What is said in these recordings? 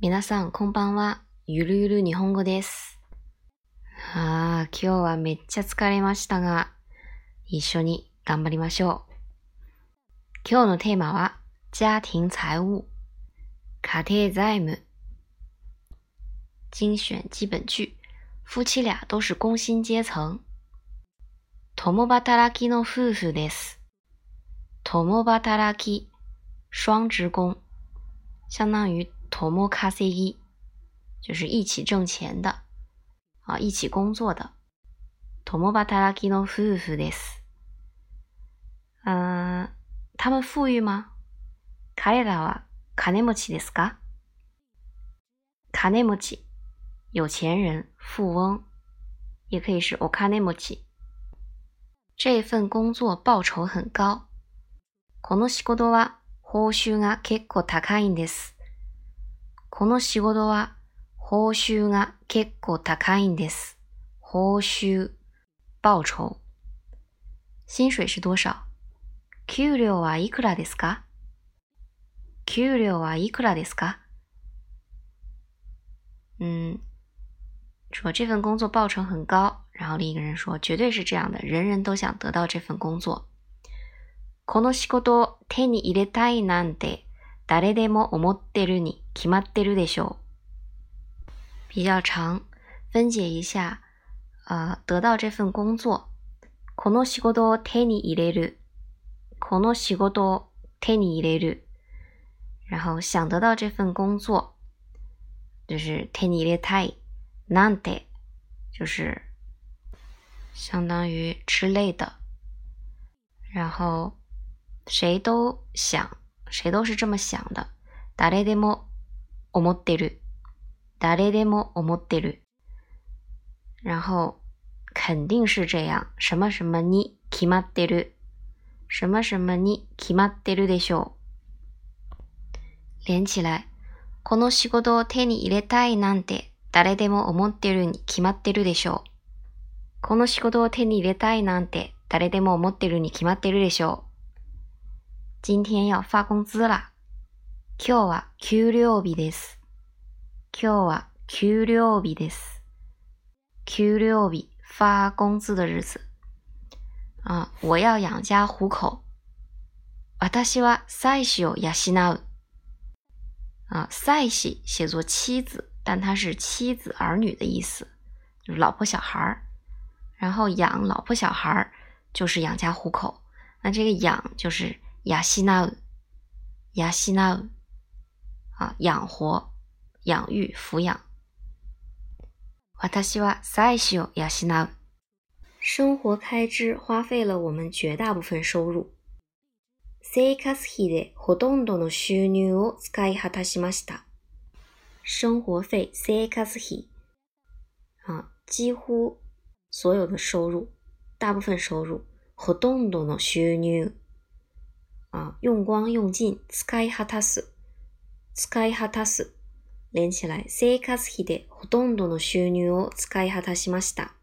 皆さん、こんばんは。ゆるゆる日本語です。ああ、今日はめっちゃ疲れましたが、一緒に頑張りましょう。今日のテーマは、家庭財務、家庭財務。精選基本句。夫妻俩都是工薪阶層。共働きの夫婦です。共働き，双职工，相当于共稼ぎ，就是一起挣錢的啊，一起工作的。共働きの夫婦です。嗯、他们富裕吗？彼らは金持ちですか？金持ち，有錢人、富翁，也可以是お金持ち。这份工作報酬很高。この仕事は報酬が結構高いんです。この仕事は報酬が結構高いんです。報酬、報酬。薪水是多少？給料はいくらですか？給料はいくらですか？嗯，说这份工作报酬很高，然后另一个人说绝对是这样的，人人都想得到这份工作。この仕事を手に入れたいなんて誰でも思ってるに決まってるでしょう。比较长，分解一下，呃，得到这份工作。この仕事を手に入れる。この仕事を手に入れる。然后想得到这份工作，就是手に入れたい。なんて就是相当于之类的。然后谁都想，谁都是这么想的。誰でも 思ってる。誰でも思ってる。然后肯定是这样。什么什么に決まってる。什么什么に決まってるでしょう。連起来。この仕事を手に入れたいなんて誰でも思ってるに決まってるでしょう。この仕事を手に入れたいなんて誰でも思ってるに決まってるでしょう。今天要发工资啦。今日は給料日です。今日は給料日です。給料日，发工资的日子。啊，我要养家糊口。私は妻子を養う。啊，妻子写作妻子，但它是妻子儿女的意思，就是老婆小孩儿。然后养老婆小孩儿就是养家糊口。那这个养就是養う，養う 啊，养活、养育、抚養。私は妻子を養う。生活開支花費了我們絕大部分收入。生活費でほとんどの収入を使い果たしました。生活費、生活費啊，幾乎所有的收入，大部分收入。ほとんどの収入啊，用光用尽，使い果たす。 使い果たす。連起来。生活費でほとんどの収入を使い果たしました。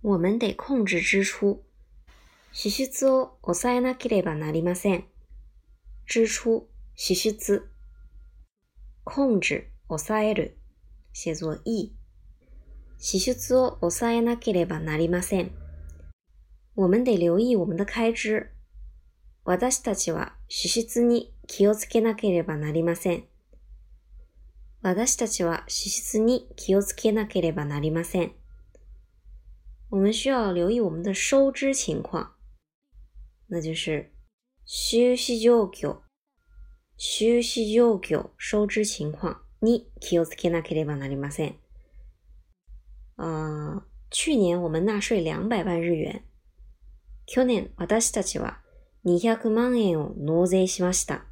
我们得控制支出。支出を抑えなければなりません。支出、支出。控制、抑える。写作い。支出を抑えなければなりません。我们得留意我们的開支。私たちは支。出に気をつけなければなりません。私たちは支出に気をつけなければなりません。我们需要留意我们的收支情况，那就是収支状況。収支状況、收支情況に気をつけなければなりません。呃，去年我们纳税两百万日元。去年私たちは200万円を納税しました。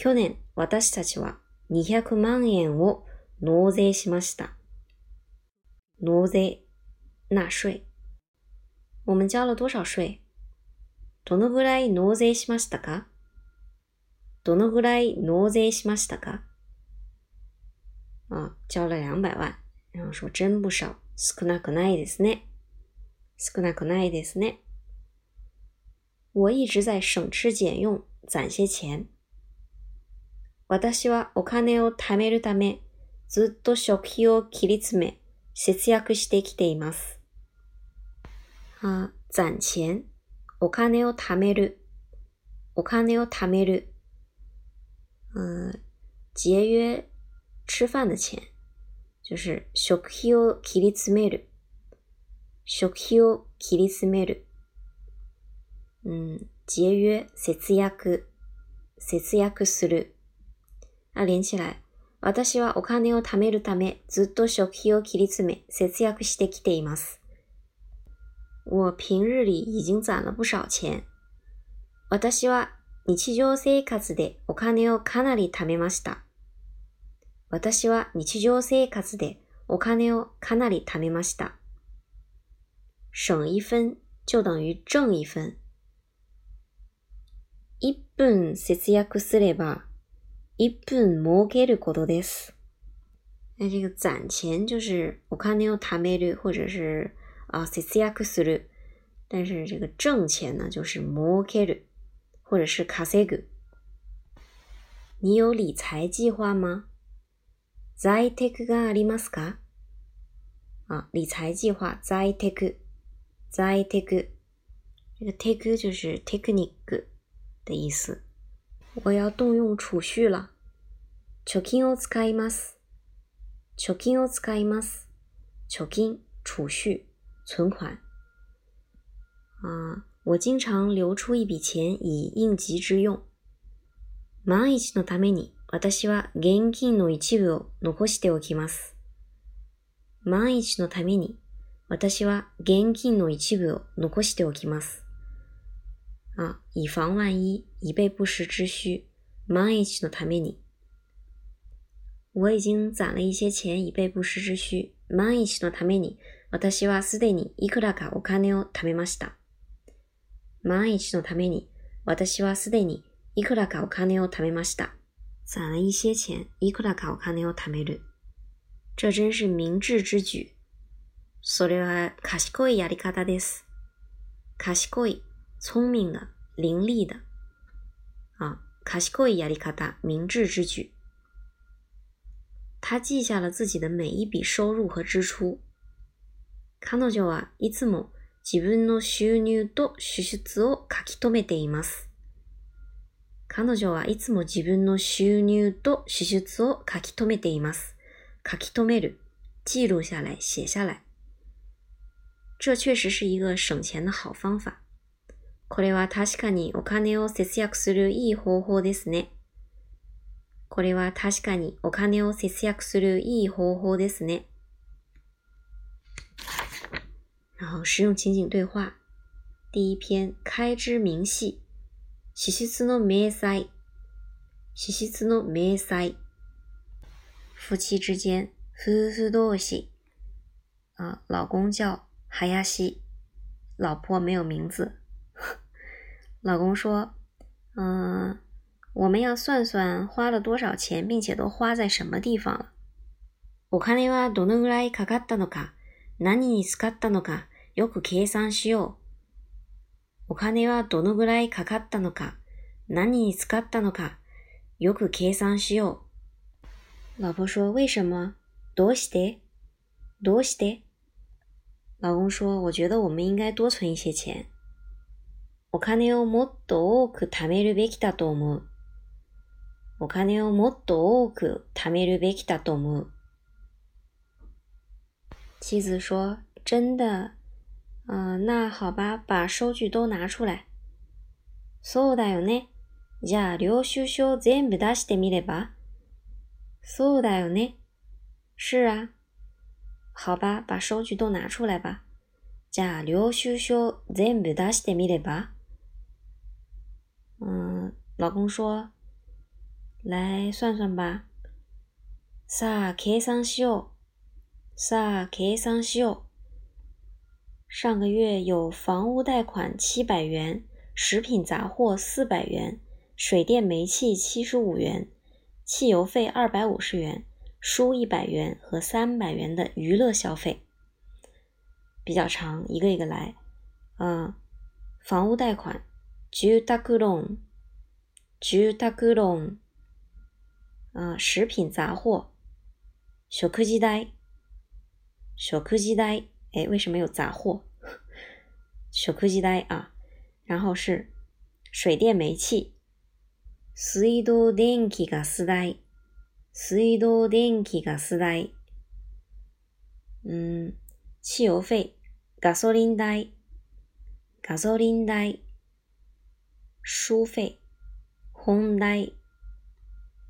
去年私たちは200万円を納税しました。納税、納税。我们交了多少税？どのぐらい納税しましたか？どのぐらい納税しましたか？啊，交了两百万，然后说真不少，少なくないですね。少なくないですね。我一直在省吃俭用，攒些钱。私はお金を貯めるため、ずっと食費を切り詰め、節約してきています。あ、攒钱。お金を貯める。お金を貯める。嗯，节约吃饭的钱，就是食費を切り詰める。食費を切り詰める。嗯，节约、節約、節約する。あ、連起来。私はお金を貯めるため、ずっと食費を切り詰め、節約してきています。我平日里已经攒了不少钱。私は日常生活でお金をかなり貯めました。私は日常生活でお金をかなり貯めました。省一分就等于挣一分。一分節約すれば一分儲けることです。那这个攒钱就是お金を貯める，或者是啊節約する。但是这个挣钱呢，就是儲ける，或者是稼ぐ。你有理财计划吗？在テクがありますか？啊，理财计划在テク，在テク。这个テク就是テクニック的意思。我要动用储蓄了。貯金を使います。貯金を使います。貯金、储蓄、存款。啊，我经常留出一笔钱以应急之用。万一のために私は現金の一部を残しておきます。万一のために私は現金の一部を残しておきます。啊，以防万一，以备不时之需。万一のために，我已经攒了一些钱以备不时之需。万一のために、私はすでにいくらかお金を貯めました。万一のために、私はすでにいくらかお金を貯めました。攒了一些钱、いくらかお金を貯める。这真是明智之举。それは賢いやり方です。賢い。聪明的、伶俐的，啊，賢いやり方，明智之举。他记下了自己的每一笔收入和支出。彼女はいつも自分の収入と支出を書き留めています。彼女はいつも自分の収入と支出を書き留めています。書き留める，记录下来，写下来。这确实是一个省钱的好方法。これは確かにお金を節約するいい方法ですね。これは確かにお金を節約するいい方法ですね。然后实用情景对话。第一篇开支明细。支出の明細。支出の明細。夫妻之间，夫婦同士。啊，老公叫林，老婆没有名字。老公说：“嗯，我们要算算花了多少钱，并且都花在什么地方了。お金はどのぐらいかかったのか、何に使ったのか、よく計算しよう。お金はどのぐらいかかったのか、何に使ったのか、よく計算しよう。”老婆说：“为什么？どうして？どうして？”老公说：“我觉得我们应该多存一些钱。”お金をもっと多く貯めるべきだと思う。お金をもっと多く貯めるべきだと思う。妻子说：“真的？嗯、那好吧，把收据都拿出来。”そうだよね。じゃあ領収書全部出してみれば？そうだよね。是啊。好吧，把收据都拿出来吧。じゃあ領収書全部出してみれば？嗯，老公说：“来算算吧。”さあ計算しよう。さあ計算しよう。上个月有房屋贷款七百元，食品杂货四百元，水电煤气七十五元，汽油费二百五十元，书一百元和三百元的娱乐消费。比较长，一个一个来。嗯，房屋贷款。 住宅ローン、住宅ローン。啊，食品杂货。食事代，食事代，哎，为什么有杂货？食事代啊，然后是水电煤气。水道電気ガス代。水道電気ガス代。嗯，汽油费。ガソリン代。ガソリン代。书费。本代。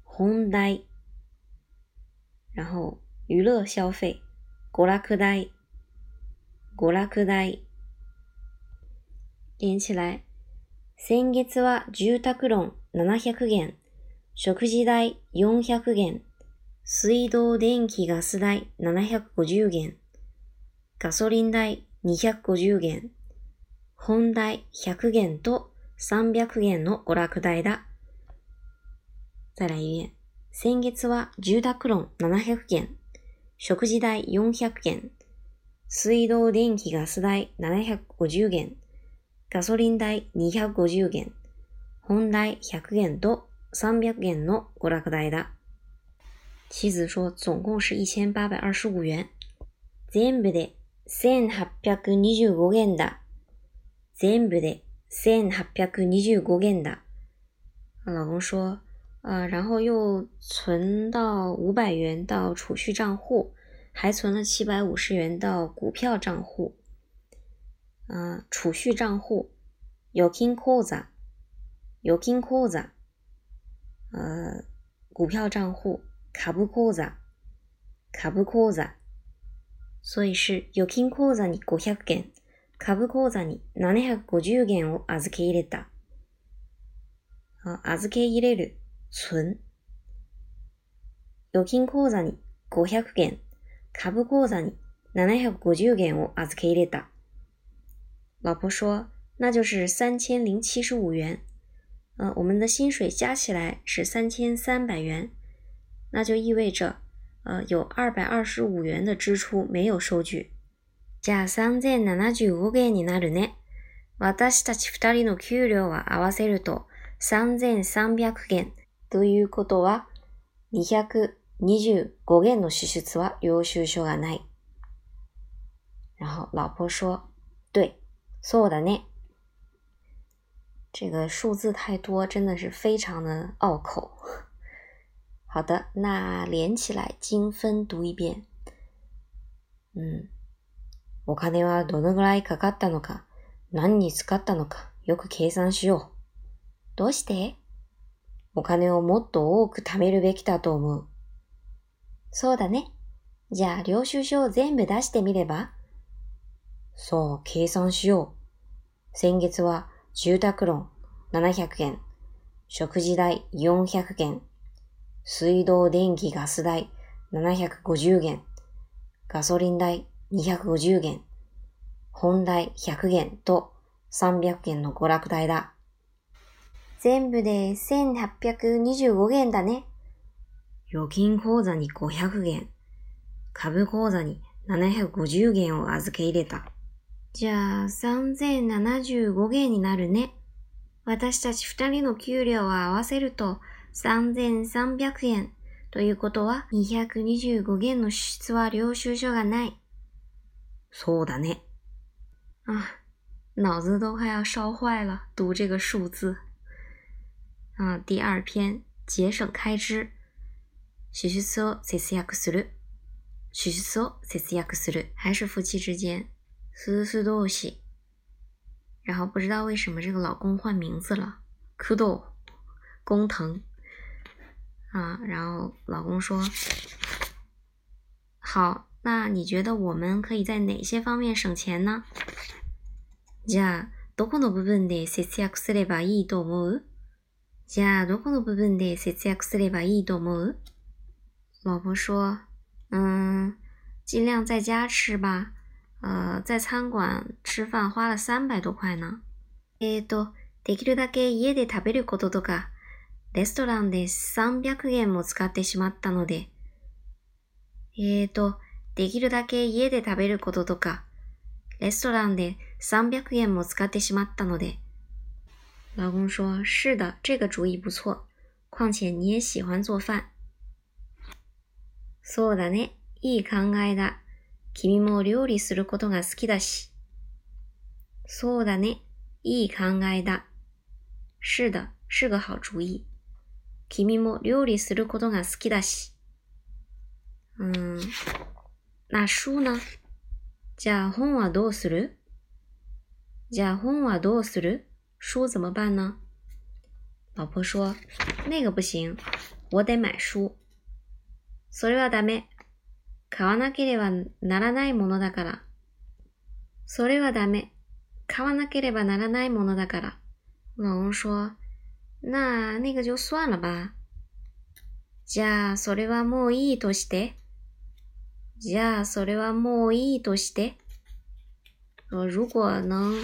本代。然后娱乐消费，娯楽代，娯楽代。连起来。先月は住宅ローン700元、食事代400元、水道電気ガス代750元、ガソリン代250元、本代100元と300元の娯楽代だ。再来一遍。先月は住宅ローン700元、食事代400元、水道電気ガス代750元、ガソリン代250元、本代100元と300元の娯楽代だ。妻子说总共是1825元。全部で1825元だ。全部で1825元だ。老公说呃，然后又存到五百元到储蓄账户，还存了七百五十元到股票账户。啊，储蓄账户有 king koza，有 king koza。呃，股票账户卡布 koza，卡布 koza。所以是有 king koza に五百元、卡布 koza に七百五十元を預け入れた。預け入れる。存。預金口座に500元、株口座に750元を預け入れた。老婆说，那就是三千零七十五元。呃，我们的薪水加起来是三千三百元，那就意味着，呃，有二百二十五元的支出没有收据。じゃあ三千七十五元になるね。私たち二人の給料は合わせると三千三百元。ということは、225元の支出は領収書がない。然后老婆说：“对，そうだね。”这个数字太多，真的是非常的拗口。好的，那连起来精分读一遍。嗯，お金はどのぐらいかかったのか、何に使ったのか、よく計算しよう。どうして？お金をもっと多く貯めるべきだと思う。そうだね。じゃあ、領収書を全部出してみれば？そう、計算しよう。先月は住宅ローン700元、食事代400元、水道電気ガス代750元、ガソリン代250元、本代100元と300元の娯楽代だ。全部で1825元だね。預金口座に500元、株口座に750元を預け入れた。じゃあ3075元になるね。私たち二人の給料を合わせると3300円。ということは225元の支出は領収書がない。そうだね。啊，脑子都快要烧坏了，读这个数字。啊，第二篇节省开支。支出を節約する。支出を節約する。还是夫妻之间。夫婦同士。然后不知道为什么这个老公换名字了。苦斗，工藤。啊，然后老公说：“好， 那你觉得我们可以在哪些方面省钱呢？”じゃあ、どこの部分で節約すればいいと思う？じゃあ、どこの部分で節約すればいいと思う？老婆说：“嗯，尽量在家吃吧。呃，在餐馆吃饭花了三百多块呢。えっと、できるだけ家で食べることとか、レストランで300円も使ってしまったので。えっと、できるだけ家で食べることとか、レストランで300円も使ってしまったので。”老公说：“是的，这个主意不错。况且你也喜欢做饭。そうだね。いい考えだ。君も料理することが好きだし。そうだね。いい考えだ。是的、是个好主意。君も料理することが好きだし。嗯，那书呢？じゃあ本はどうする？じゃあ本はどうする？书怎么办呢？老婆说：“那个不行，我得买书。”それはダメ。買わなければならないものだから。それはダメ。買わなければならないものだから。老公说：“那那个就算了吧。”じゃあ、それはもういいとして。じゃあ、それはもういいとして。呃，如果能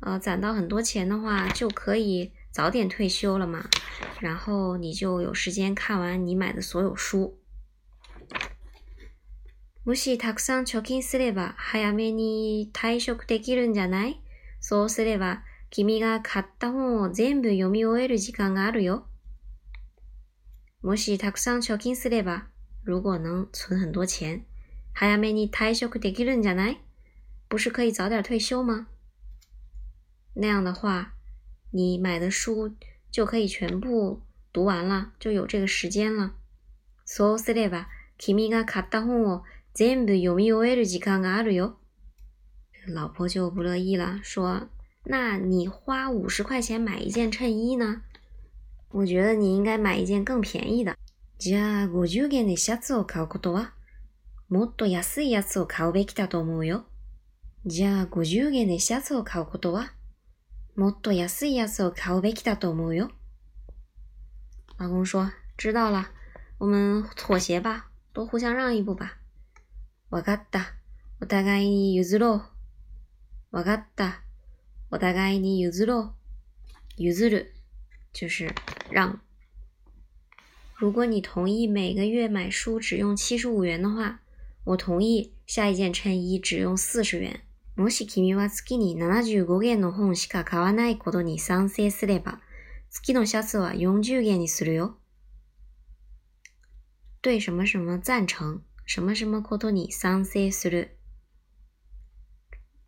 呃攒到很多钱的话，就可以早点退休了嘛。然后你就有时间看完你买的所有书。もしたくさん貯金すれば早めに退職できるんじゃない？そうすれば君が買った本を全部読み終える時間があるよ。もしたくさん貯金すれば、如果能存很多钱，早めに退職できるんじゃない不是可以早点退休吗？那样的话，你买的书就可以全部读完了，就有这个时间了。そうすれば、君が買った本を全部読み終える時間があるよ。老婆就不乐意了，说：“那你花五十块钱买一件衬衣呢？我觉得你应该买一件更便宜的。”じゃあ、五十元でシャツを買うことは、 もっと安いやつを買うべきだと思うよ。じゃあ、五十元でシャツを買うことは、もっと安いやつを買うべきだと思うよ。老公说：“知道了，我们妥协吧，都互相让一步吧。”わかった。お互いに譲ろう。わかった。お互いに譲ろう。譲る就是让。如果你同意每个月买书只用七十五元的话，我同意下一件衬衣只用四十元。もし君は月に75元の本しか買わないことに賛成すれば、月のシャツは40元にするよ。对什么什么赞成。什么什么ことに賛成する。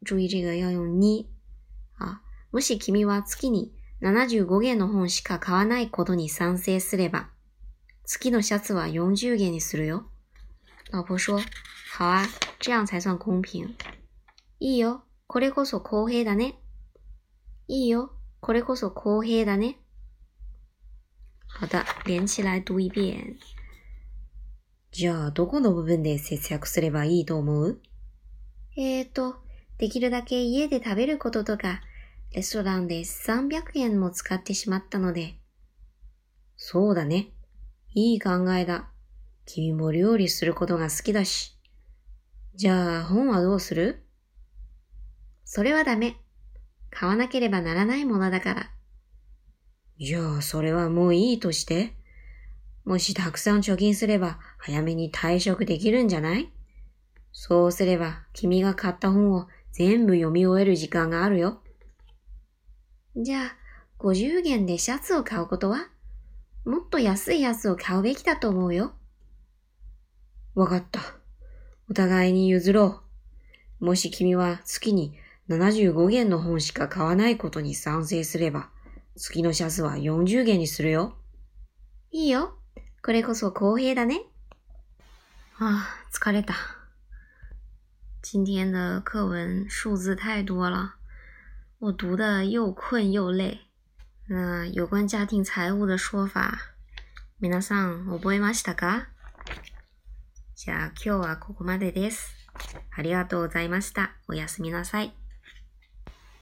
注意这个要用に啊。もし君は月に75元の本しか買わないことに賛成すれば、月のシャツは40元にするよ。老婆说：“好啊，这样才算公平。”いいよ、これこそ公平だね。いいよ、これこそ公平だね。好的，连起来读一遍。じゃあ、どこの部分で節約すればいいと思う？えーと、できるだけ家で食べることとか、レストランで300円も使ってしまったので。そうだね。いい考えだ。君も料理することが好きだし。じゃあ、本はどうする？それはダメ。買わなければならないものだから。じゃあ、それはもういいとして？もしたくさん貯金すれば早めに退職できるんじゃない？そうすれば君が買った本を全部読み終える時間があるよ。じゃあ、50元でシャツを買うことは？もっと安いやつを買うべきだと思うよ。わかった。お互いに譲ろう。もし君は月に75元の本しか買わないことに賛成すれば、月のシャツは40元にするよ。いいよ。これこそ公平だね。啊，疲れた。今天的课文数字太多了，我读的又困又累。那有关家庭财务的说法，皆さん覚えましたか？じゃあ今日はここまでです。ありがとうございました。おやすみなさい。